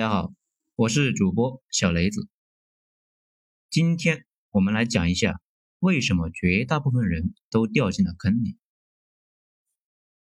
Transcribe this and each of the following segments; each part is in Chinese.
大家好，我是主播小雷子。今天我们来讲一下为什么绝大部分人都掉进了坑里。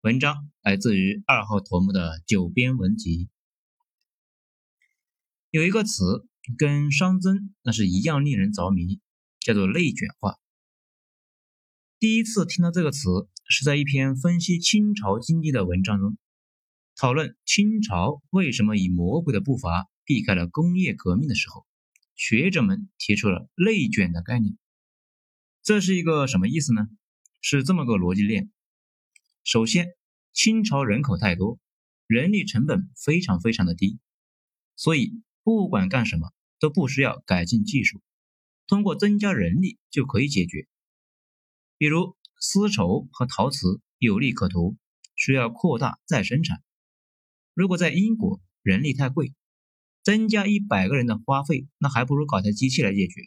文章来自于二号头目的九编文集。有一个词跟熵增那是一样令人着迷，叫做内卷化。第一次听到这个词是在一篇分析清朝经济的文章中。讨论清朝为什么以魔鬼的步伐避开了工业革命的时候，学者们提出了内卷的概念。这是一个什么意思呢？是这么个逻辑链：首先，清朝人口太多，人力成本非常非常的低，所以不管干什么都不需要改进技术，通过增加人力就可以解决。比如丝绸和陶瓷有利可图，需要扩大再生产。如果在英国人力太贵，增加一百个人的花费，那还不如搞台机器来解决。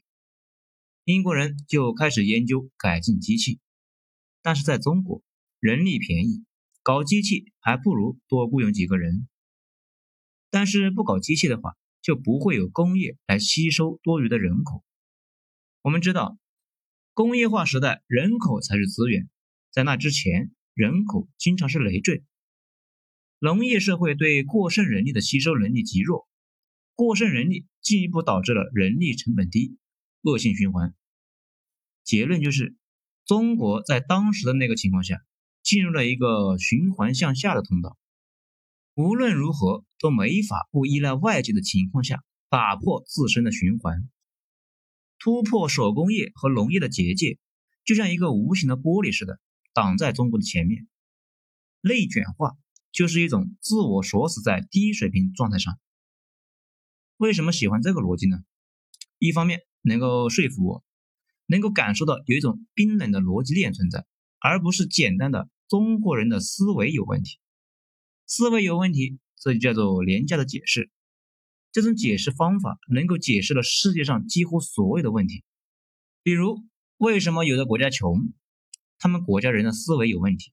英国人就开始研究改进机器，但是在中国人力便宜，搞机器还不如多雇佣几个人。但是不搞机器的话，就不会有工业来吸收多余的人口。我们知道，工业化时代人口才是资源，在那之前，人口经常是累赘。农业社会对过剩人力的吸收能力极弱，过剩人力进一步导致了人力成本低，恶性循环。结论就是，中国在当时的那个情况下，进入了一个循环向下的通道。无论如何都没法不依赖外界的情况下，打破自身的循环，突破手工业和农业的结界，就像一个无形的玻璃似的，挡在中国的前面。内卷化。就是一种自我锁死在低水平状态上。为什么喜欢这个逻辑呢？一方面能够说服我，能够感受到有一种冰冷的逻辑链存在，而不是简单的中国人的思维有问题。思维有问题，这就叫做廉价的解释。这种解释方法能够解释了世界上几乎所有的问题。比如，为什么有的国家穷？他们国家人的思维有问题。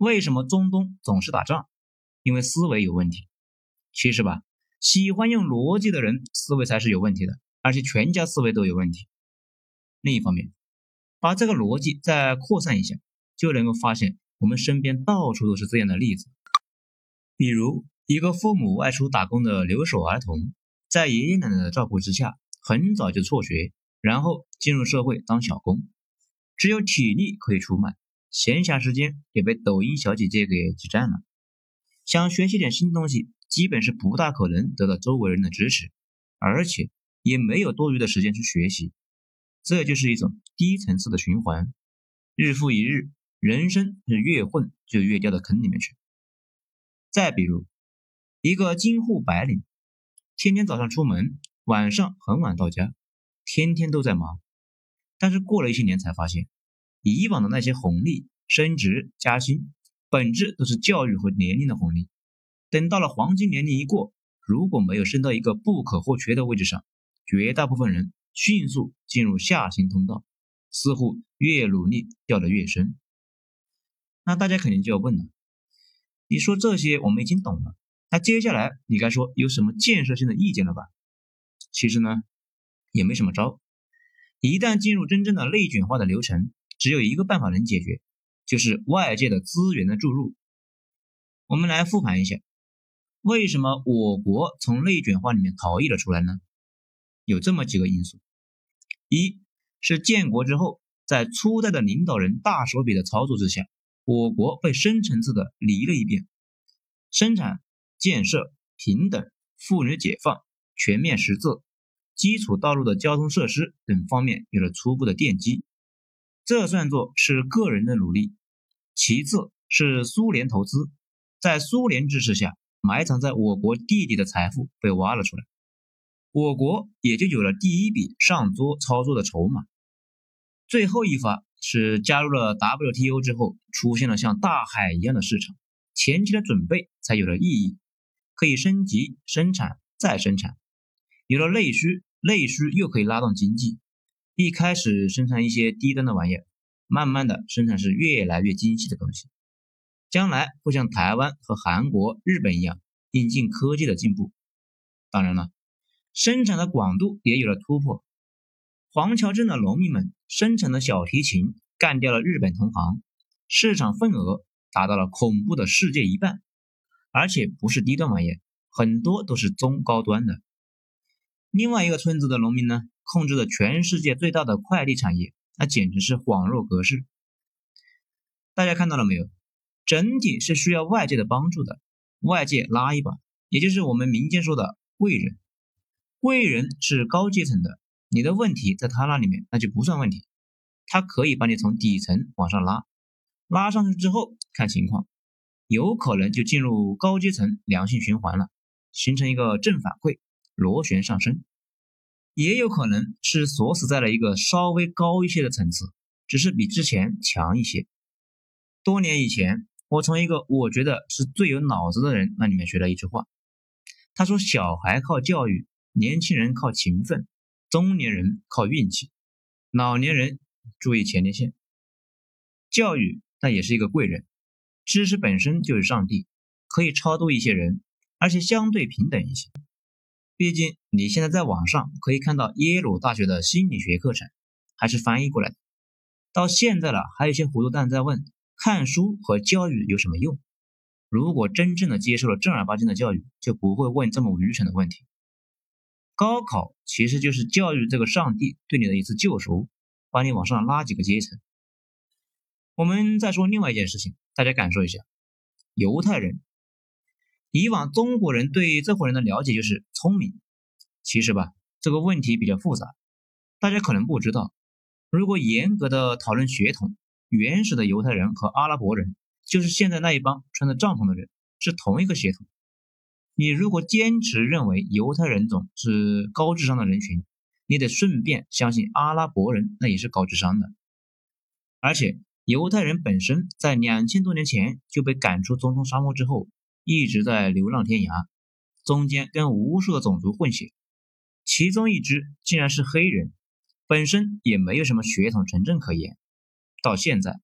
为什么中东总是打仗？因为思维有问题。其实吧，喜欢用逻辑的人思维才是有问题的，而且全家思维都有问题。另一方面，把这个逻辑再扩散一下，就能够发现我们身边到处都是这样的例子。比如，一个父母外出打工的留守儿童，在爷爷奶奶的照顾之下，很早就辍学，然后进入社会当小工，只有体力可以出卖。闲暇时间也被抖音小姐姐给挤占了，想学习点新东西，基本是不大可能得到周围人的支持，而且也没有多余的时间去学习，这就是一种低层次的循环，日复一日，人生是越混就越掉到坑里面去。再比如，一个京沪白领，天天早上出门，晚上很晚到家，天天都在忙，但是过了一些年才发现。以往的那些红利、升职加薪，本质都是教育和年龄的红利。等到了黄金年龄一过，如果没有升到一个不可或缺的位置上，绝大部分人迅速进入下行通道，似乎越努力掉得越深。那大家肯定就要问了：你说这些我们已经懂了，那接下来你该说有什么建设性的意见了吧？其实呢，也没什么招。一旦进入真正的内卷化的流程，只有一个办法能解决，就是外界的资源的注入。我们来复盘一下，为什么我国从内卷化里面逃逸了出来呢？有这么几个因素：一是建国之后，在初代的领导人大手笔的操作之下，我国被深层次的理了一遍，生产、建设、平等、妇女解放、全面识字、基础道路的交通设施等方面有了初步的奠基。这算作是个人的努力，其次是苏联投资，在苏联支持下，埋藏在我国地底的财富被挖了出来，我国也就有了第一笔上桌操作的筹码。最后一发是加入了 WTO 之后，出现了像大海一样的市场，前期的准备才有了意义，可以升级生产再生产，有了内需，内需又可以拉动经济。一开始生产一些低端的玩意儿，慢慢的生产是越来越精细的东西，将来会像台湾和韩国、日本一样引进科技的进步，当然了，生产的广度也有了突破。黄桥镇的农民们生产的小提琴干掉了日本同行，市场份额达到了恐怖的世界一半，而且不是低端玩意，很多都是中高端的。另外一个村子的农民呢，控制着全世界最大的快递产业，那简直是恍若隔世。大家看到了没有？整体是需要外界的帮助的，外界拉一把，也就是我们民间说的贵人。贵人是高阶层的。你的问题在他那里面，那就不算问题，他可以把你从底层往上拉，拉上去之后看情况，有可能就进入高阶层良性循环了，形成一个正反馈，螺旋上升，也有可能是锁死在了一个稍微高一些的层次，只是比之前强一些。多年以前，我从一个我觉得是最有脑子的人那里面学到一句话，他说：“小孩靠教育，年轻人靠勤奋。”中年人靠运气，老年人注意前列腺。教育那也是一个贵人，知识本身就是上帝，可以超度一些人，而且相对平等一些。毕竟你现在在网上可以看到耶鲁大学的心理学课程，还是翻译过来的。到现在了，还有一些糊涂蛋在问：看书和教育有什么用？如果真正的接受了正儿八经的教育，就不会问这么愚蠢的问题。高考其实就是教育这个上帝对你的一次救赎，把你往上拉几个阶层。我们再说另外一件事情，大家感受一下，犹太人。以往中国人对这伙人的了解就是聪明，其实吧，这个问题比较复杂。大家可能不知道，如果严格的讨论血统，原始的犹太人和阿拉伯人，就是现在那一帮穿着帐篷的人，是同一个血统。你如果坚持认为犹太人种是高智商的人群，你得顺便相信阿拉伯人那也是高智商的。而且犹太人本身在两千多年前就被赶出中东沙漠之后，一直在流浪天涯，中间跟无数的种族混血，其中一支竟然是黑人，本身也没有什么血统纯正可言。到现在，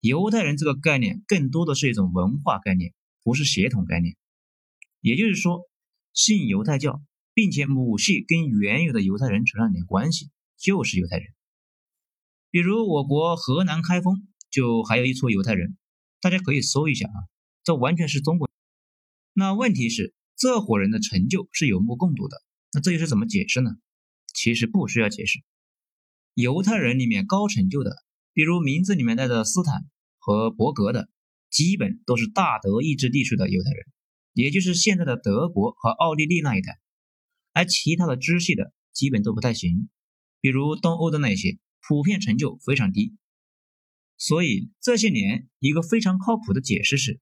犹太人这个概念更多的是一种文化概念，不是血统概念。也就是说，信犹太教，并且母系跟原有的犹太人扯上点关系，就是犹太人。比如我国河南开封就还有一撮犹太人，大家可以搜一下啊，这完全是中国。那问题是，这伙人的成就是有目共睹的，那这又是怎么解释呢？其实不需要解释，犹太人里面高成就的，比如名字里面带着斯坦和伯格的，基本都是大德意志地区的犹太人。也就是现在的德国和奥地利那一带，而其他的支系的基本都不太行，比如东欧的那些，普遍成就非常低。所以这些年一个非常靠谱的解释是，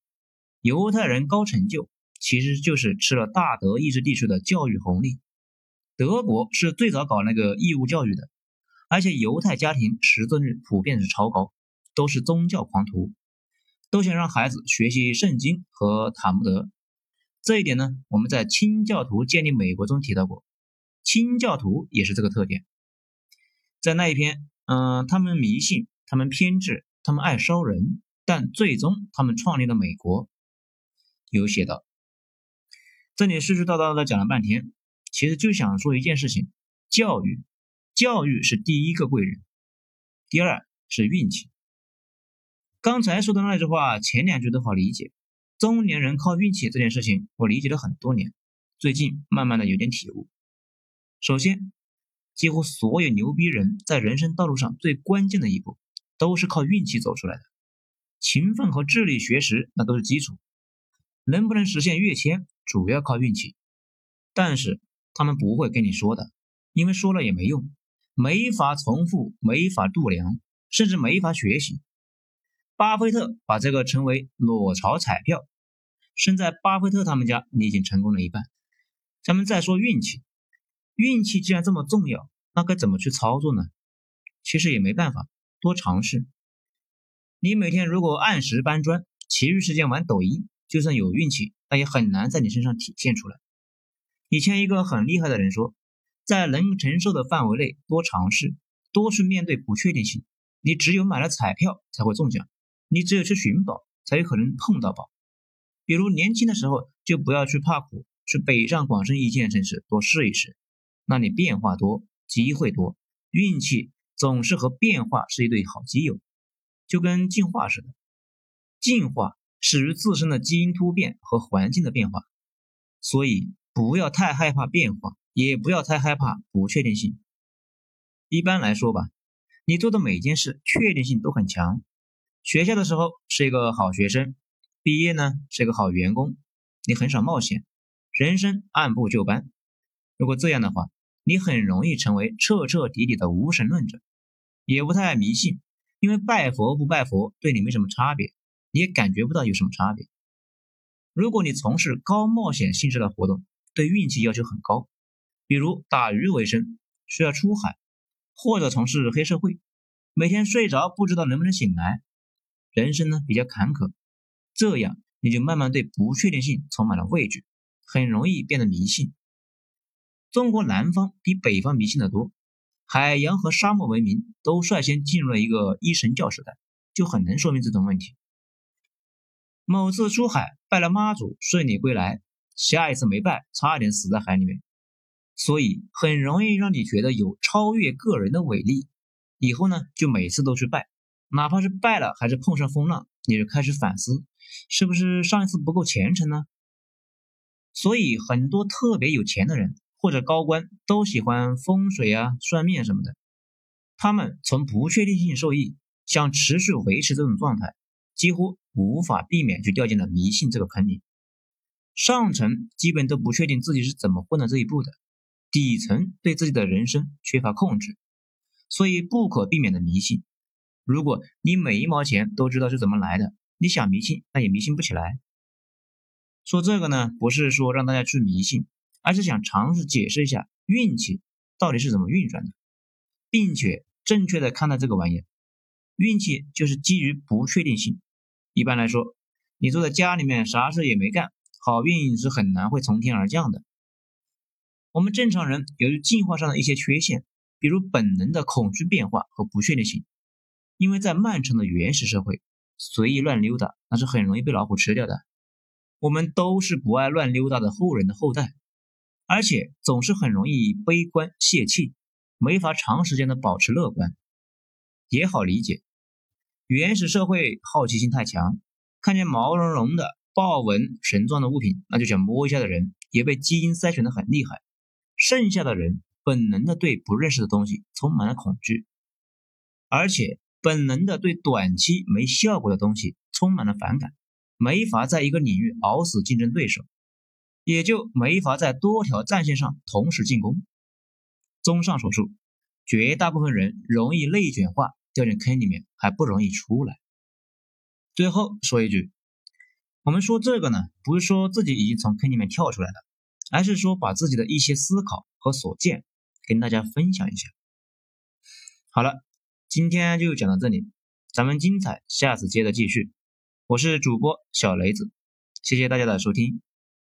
犹太人高成就其实就是吃了大德意志地区的教育红利。德国是最早搞那个义务教育的，而且犹太家庭识字率普遍是超高，都是宗教狂徒，都想让孩子学习圣经和塔木德。这一点呢，我们在清教徒建立美国中提到过，清教徒也是这个特点。在那一篇，嗯，他们迷信，他们偏执，他们爱烧人，但最终他们创立了美国。有写到，这里絮絮叨叨的讲了半天，其实就想说一件事情：教育，教育是第一个贵人，第二是运气。刚才说的那句话，前两句都好理解。中年人靠运气这件事情，我理解了很多年，最近慢慢的有点体悟。首先，几乎所有牛逼人在人生道路上最关键的一步，都是靠运气走出来的。勤奋和智力学识那都是基础，能不能实现跃迁，主要靠运气。但是他们不会跟你说的，因为说了也没用，没法重复，没法度量，甚至没法学习。巴菲特把这个称为裸潮彩票，生在巴菲特他们家，你已经成功了一半。咱们再说运气，运气既然这么重要，那该怎么去操作呢？其实也没办法，多尝试。你每天如果按时搬砖，其余时间玩抖音，就算有运气，那也很难在你身上体现出来。以前一个很厉害的人说，在能承受的范围内多尝试，多去面对不确定性。你只有买了彩票才会中奖。你只有去寻宝，才有可能碰到宝。比如年轻的时候就不要去怕苦，去北上广深一线城市多试一试，那里变化多，机会多，运气总是和变化是一对好基友，就跟进化似的。进化始于自身的基因突变和环境的变化，所以不要太害怕变化，也不要太害怕不确定性。一般来说吧，你做的每件事确定性都很强。学校的时候是一个好学生，毕业呢是一个好员工，你很少冒险，人生按部就班。如果这样的话，你很容易成为彻彻底底的无神论者，也不太爱迷信，因为拜佛不拜佛对你没什么差别，你也感觉不到有什么差别。如果你从事高冒险性质的活动，对运气要求很高，比如打鱼为生，需要出海，或者从事黑社会，每天睡着不知道能不能醒来。人生呢比较坎坷，这样你就慢慢对不确定性充满了畏惧，很容易变得迷信。中国南方比北方迷信的多，海洋和沙漠文明都率先进入了一个一神教时代，就很能说明这种问题。某次出海拜了妈祖顺利归来，下一次没拜差点死在海里面，所以很容易让你觉得有超越个人的伟力，以后呢就每次都去拜。哪怕是拜了，还是碰上风浪，你就开始反思，是不是上一次不够虔诚呢？所以很多特别有钱的人或者高官都喜欢风水啊、算命什么的。他们从不确定性受益，想持续维持这种状态，几乎无法避免就掉进了迷信这个坑里。上层基本都不确定自己是怎么混到这一步的，底层对自己的人生缺乏控制，所以不可避免的迷信。如果你每一毛钱都知道是怎么来的，你想迷信那也迷信不起来。说这个呢，不是说让大家去迷信，而是想尝试解释一下运气到底是怎么运转的，并且正确的看待这个玩意。运气就是基于不确定性。一般来说，你坐在家里面啥事也没干，好运是很难会从天而降的。我们正常人由于进化上的一些缺陷，比如本能的恐惧变化和不确定性。因为在漫长的原始社会，随意乱溜达那是很容易被老虎吃掉的。我们都是不爱乱溜达的后人的后代，而且总是很容易悲观泄气，没法长时间的保持乐观。也好理解，原始社会好奇心太强，看见毛茸茸的豹纹绳状的物品，那就想摸一下的人，也被基因筛选的很厉害。剩下的人本能的对不认识的东西充满了恐惧，而且。本能的对短期没效果的东西充满了反感，没法在一个领域熬死竞争对手，也就没法在多条战线上同时进攻。综上所述，绝大部分人容易内卷化，掉进坑里面还不容易出来。最后说一句，我们说这个呢，不是说自己已经从坑里面跳出来了，而是说把自己的一些思考和所见跟大家分享一下。好了。今天就讲到这里，咱们精彩下次接着继续。我是主播小雷子，谢谢大家的收听。